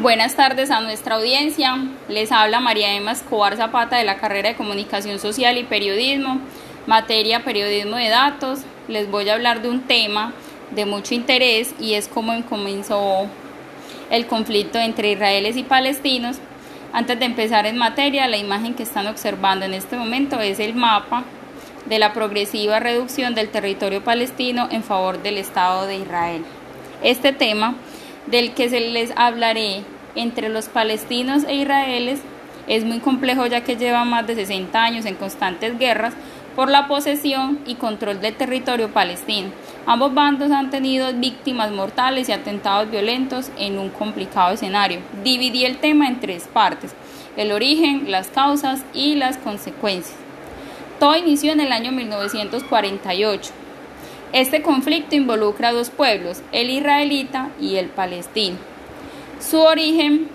Buenas tardes a nuestra audiencia. Les habla María Emma Escobar Zapata de la carrera de Comunicación Social y Periodismo, materia Periodismo de Datos. Les voy a hablar de un tema de mucho interés y es cómo comenzó el conflicto entre israelíes y palestinos. Antes de empezar en materia, la imagen que están observando en este momento es el mapa de la progresiva reducción del territorio palestino en favor del Estado de Israel. Este tema del que se les hablaré entre los palestinos e israelíes es muy complejo ya que lleva más de 60 años en constantes guerras por la posesión y control del territorio palestino. Ambos bandos han tenido víctimas mortales y atentados violentos en un complicado escenario. Dividí el tema en tres partes, el origen, las causas y las consecuencias. Todo inició en el año 1948 este conflicto involucra a dos pueblos, el israelita y el palestino. Su origen,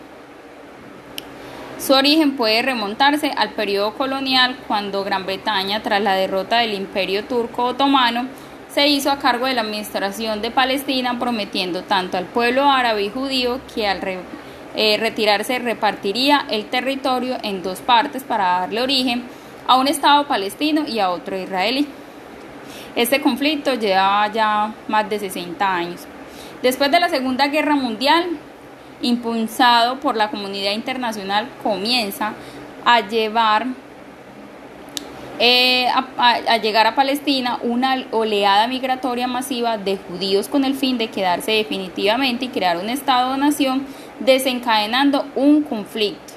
su origen puede remontarse al periodo colonial cuando Gran Bretaña, tras la derrota del imperio turco otomano, se hizo a cargo de la administración de Palestina, prometiendo tanto al pueblo árabe y judío que al eh, retirarse repartiría el territorio en dos partes para darle origen a un Estado palestino y a otro israelí. Este conflicto lleva ya más de 60 años. Después de la Segunda Guerra Mundial, impulsado por la comunidad internacional, comienza a llevar eh, a, llegar a Palestina una oleada migratoria masiva de judíos con el fin de quedarse definitivamente y crear un Estado-nación, desencadenando un conflicto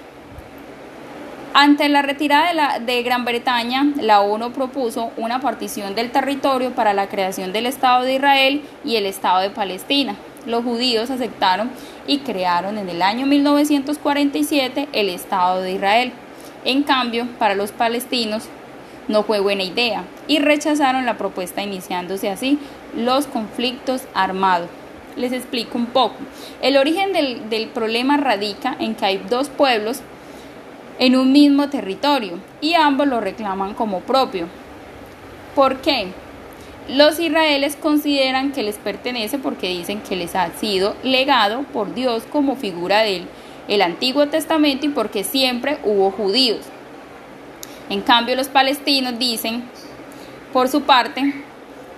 ante la retirada de, Gran Bretaña, la ONU propuso una partición del territorio para la creación del Estado de Israel y el Estado de Palestina. Los judíos aceptaron y crearon en el año 1947 el Estado de Israel. En cambio, para los palestinos no fue buena idea y rechazaron la propuesta iniciándose así los conflictos armados. Les explico un poco. El origen del, del problema radica en que hay dos pueblos en un mismo territorio y ambos lo reclaman como propio. ¿Por qué? Los israelíes consideran que les pertenece porque dicen que les ha sido legado por Dios como figura del el Antiguo Testamento y porque siempre hubo judíos. En cambio, los palestinos dicen, por su parte,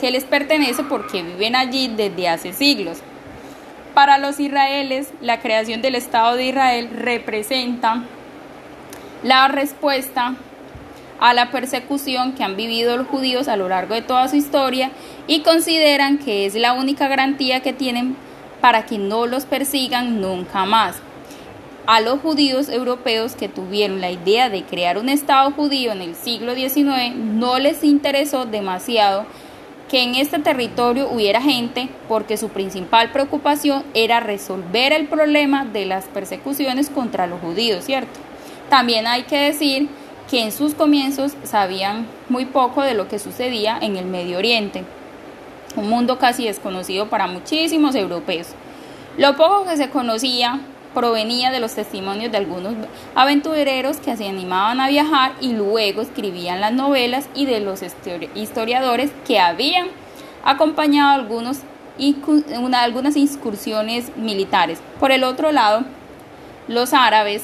que les pertenece porque viven allí desde hace siglos. Para los israelíes, la creación del Estado de Israel representa la respuesta a la persecución que han vivido los judíos a lo largo de toda su historia y consideran que es la única garantía que tienen para que no los persigan nunca más. A los judíos europeos que tuvieron la idea de crear un Estado judío en el siglo XIX no les interesó demasiado que en este territorio hubiera gente porque su principal preocupación era resolver el problema de las persecuciones contra los judíos, ¿cierto? También hay que decir que en sus comienzos sabían muy poco de lo que sucedía en el Medio Oriente, un mundo casi desconocido para muchísimos europeos. Lo poco que se conocía provenía de los testimonios de algunos aventureros que se animaban a viajar y luego escribían las novelas y de los historiadores que habían acompañado algunos, algunas incursiones militares. Por el otro lado, los árabes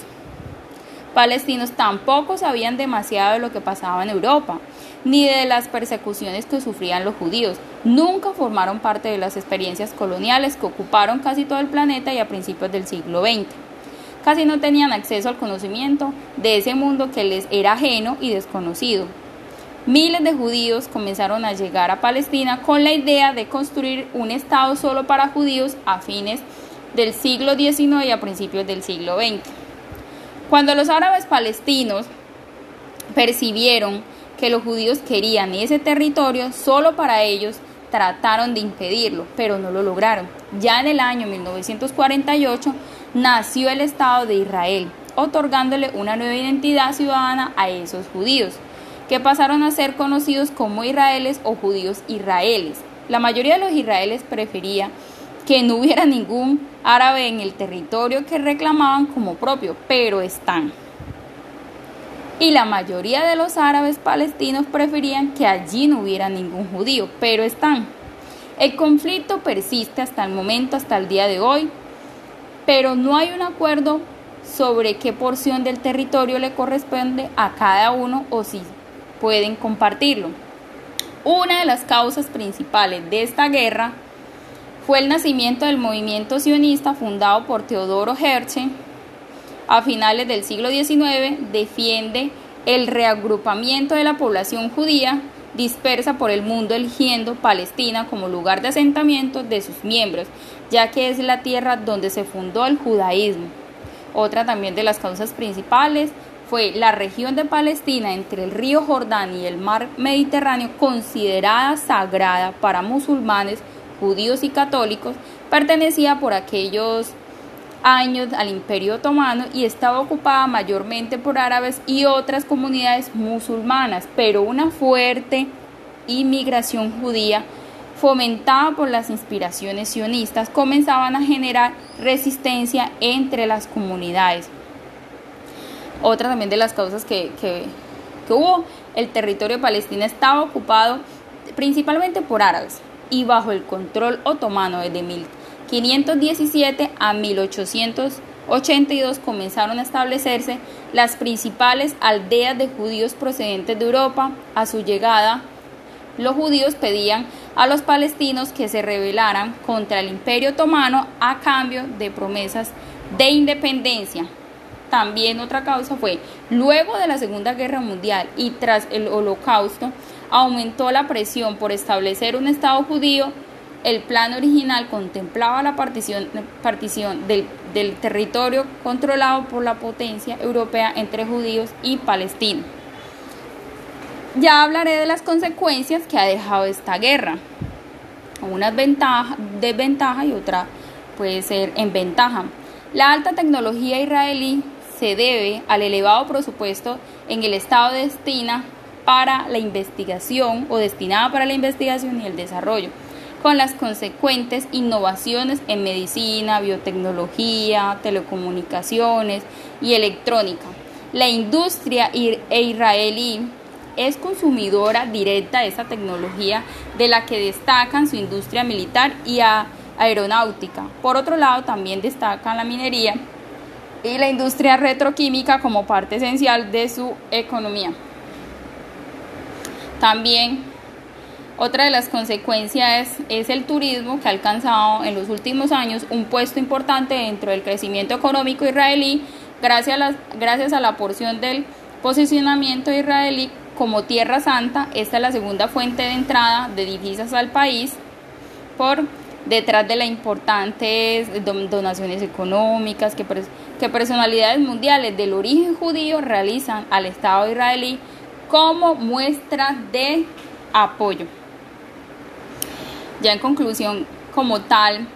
palestinos tampoco sabían demasiado de lo que pasaba en Europa, ni de las persecuciones que sufrían los judíos. Nunca formaron parte de las experiencias coloniales que ocuparon casi todo el planeta y a principios del siglo XX. Casi no tenían acceso al conocimiento de ese mundo que les era ajeno y desconocido. Miles de judíos comenzaron a llegar a Palestina con la idea de construir un Estado solo para judíos a fines del siglo XIX y a principios del siglo XX. Cuando los árabes palestinos percibieron que los judíos querían ese territorio solo para ellos, trataron de impedirlo, pero no lo lograron. Ya en el año 1948 nació el Estado de Israel, otorgándole una nueva identidad ciudadana a esos judíos, que pasaron a ser conocidos como israelíes o judíos israelíes. La mayoría de los israelíes prefería que no hubiera ningún árabe en el territorio que reclamaban como propio, pero están. Y la mayoría de los árabes palestinos preferían que allí no hubiera ningún judío, pero están. El conflicto persiste hasta el momento, hasta el día de hoy. pero no hay un acuerdo sobre qué porción del territorio le corresponde a cada uno o si pueden compartirlo. Una de las causas principales de esta guerra fue el nacimiento del movimiento sionista fundado por Teodoro Herzl a finales del siglo XIX, defiende el reagrupamiento de la población judía dispersa por el mundo eligiendo Palestina como lugar de asentamiento de sus miembros, ya que es la tierra donde se fundó el judaísmo. Otra también de las causas principales fue la región de Palestina entre el río Jordán y el mar Mediterráneo, considerada sagrada para musulmanes, judíos y católicos, pertenecía por aquellos años al Imperio Otomano y estaba ocupada mayormente por árabes y otras comunidades musulmanas, pero una fuerte inmigración judía fomentada por las inspiraciones sionistas comenzaban a generar resistencia entre las comunidades. Otra también de las causas que, que, hubo, el territorio de Palestina estaba ocupado principalmente por árabes y bajo el control otomano desde 517 a 1882 comenzaron a establecerse las principales aldeas de judíos procedentes de Europa. A su llegada, los judíos pedían a los palestinos que se rebelaran contra el imperio otomano a cambio de promesas de independencia. También otra causa fue, luego de la Segunda Guerra Mundial y tras el Holocausto, aumentó la presión por establecer un Estado judío el plan original contemplaba la partición, del, territorio controlado por la potencia europea entre judíos y palestinos. Ya hablaré de las consecuencias que ha dejado esta guerra. Una ventaja, desventaja y otra puede ser en ventaja. La alta tecnología israelí se debe al elevado presupuesto en el Estado destina para la investigación o destinada para la investigación y el desarrollo con las consecuentes innovaciones en medicina, biotecnología, telecomunicaciones y electrónica. La industria e israelí es consumidora directa de esta tecnología de la que destacan su industria militar y aeronáutica. Por otro lado, también destacan la minería y la industria retroquímica como parte esencial de su economía. También otra de las consecuencias es, el turismo que ha alcanzado en los últimos años un puesto importante dentro del crecimiento económico israelí gracias a, la porción del posicionamiento israelí como Tierra Santa. Esta es la segunda fuente de entrada de divisas al país por detrás de las importantes donaciones económicas que, que personalidades mundiales del origen judío realizan al Estado israelí como muestra de apoyo. Ya en conclusión, como tal,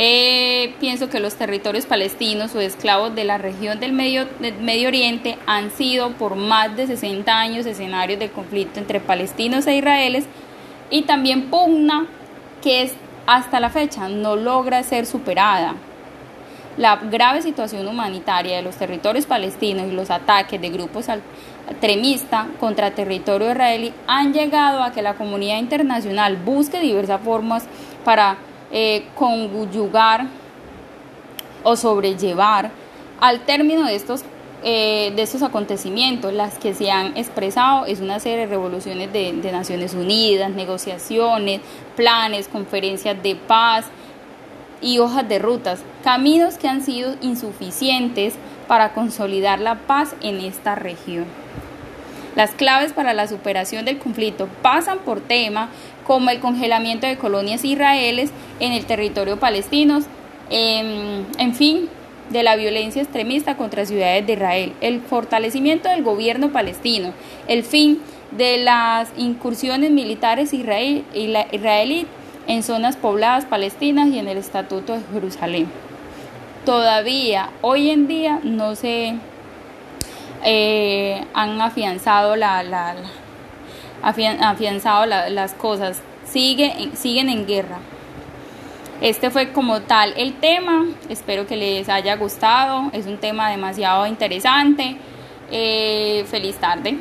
eh, pienso que los territorios palestinos o esclavos de la región del Medio, Oriente han sido por más de 60 años escenarios de conflicto entre palestinos e israelíes y también pugna que es, hasta la fecha no logra ser superada. La grave situación humanitaria de los territorios palestinos y los ataques de grupos extremistas contra territorio israelí han llegado a que la comunidad internacional busque diversas formas para eh, o sobrellevar al término de estos eh, de estos acontecimientos, las que se han expresado es una serie de revoluciones de, de Naciones Unidas, negociaciones, planes, conferencias de paz, y hojas de rutas, caminos que han sido insuficientes para consolidar la paz en esta región. Las claves para la superación del conflicto pasan por temas como el congelamiento de colonias israelíes en el territorio palestino, en, en fin, de la violencia extremista contra ciudades de Israel, el fortalecimiento del gobierno palestino, el fin de las incursiones militares israelíes en zonas pobladas palestinas y en el Estatuto de Jerusalén. Todavía hoy en día no se eh, han afianzado, la, afianzado las cosas, Sigue, siguen en guerra. Este fue como tal el tema, espero que les haya gustado, es un tema demasiado interesante. Eh, feliz tarde.